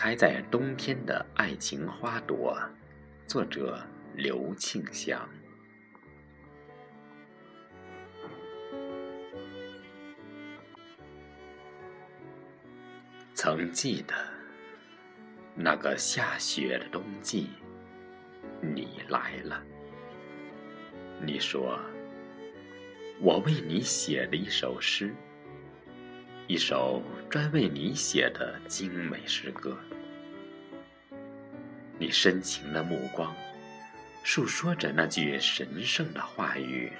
开在冬天的爱情花朵，作者刘庆祥。曾记得那个下雪的冬季，你来了。你说，我为你写了一首诗。一首专为你写的精美诗歌，你深情的目光，诉说着那句神圣的话语。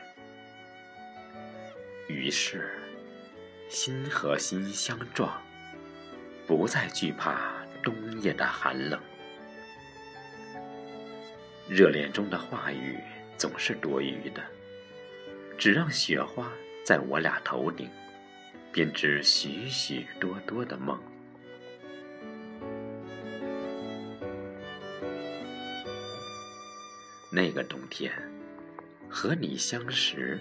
于是，心和心相撞，不再惧怕冬夜的寒冷。热恋中的话语总是多余的，只让雪花在我俩头顶。编织许许多多的梦。那个冬天，和你相识，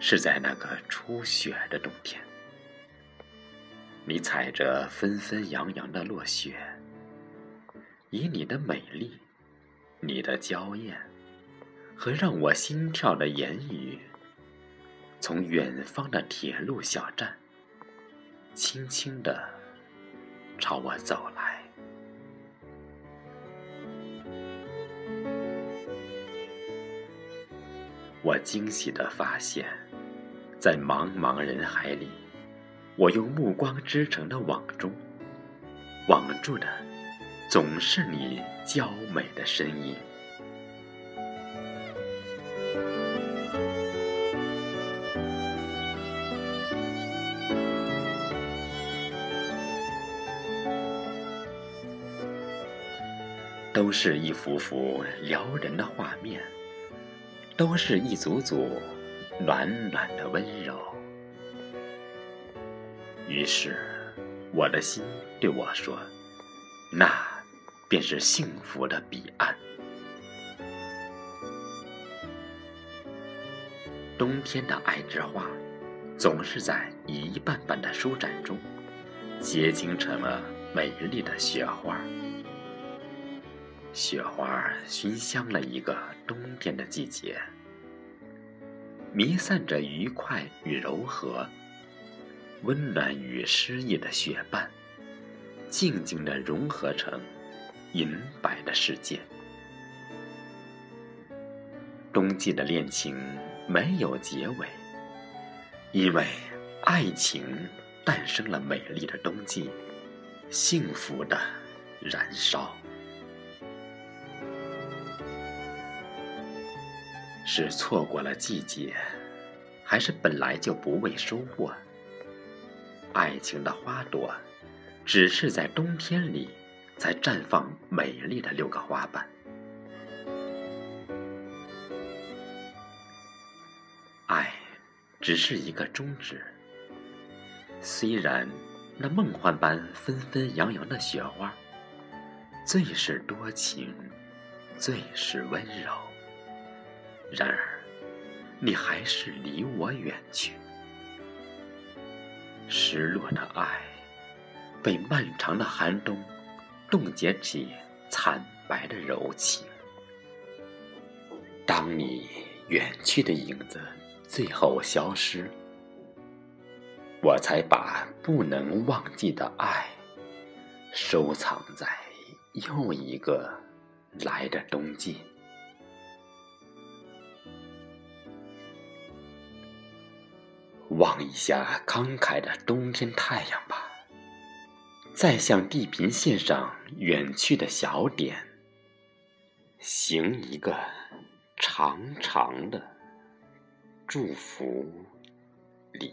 是在那个初雪的冬天。你踩着纷纷扬扬的落雪，以你的美丽、你的娇艳和让我心跳的言语，从远方的铁路小站。轻轻地朝我走来，我惊喜地发现，在茫茫人海里，我用目光织成的网中，网住的总是你娇美的身影。都是一幅幅撩人的画面，都是一组组暖暖的温柔。于是，我的心对我说：“那便是幸福的彼岸。”冬天的爱之花，总是在一瓣瓣的舒展中，结晶成了美丽的雪花。雪花熏香了一个冬天的季节，弥散着愉快与柔和，温暖与诗意的雪瓣，静静地融合成银白的世界。冬季的恋情没有结尾，因为爱情诞生了美丽的冬季，幸福的燃烧。是错过了季节，还是本来就不为收获？爱情的花朵，只是在冬天里才绽放美丽的六个花瓣。爱，只是一个终止。虽然那梦幻般纷纷扬扬的雪花，最是多情，最是温柔。然而，你还是离我远去。失落的爱，被漫长的寒冬冻结起惨白的柔情。当你远去的影子最后消失，我才把不能忘记的爱收藏在又一个来的冬季。望一下慷慨的冬天太阳吧，再向地平线上远去的小点，行一个长长的祝福礼。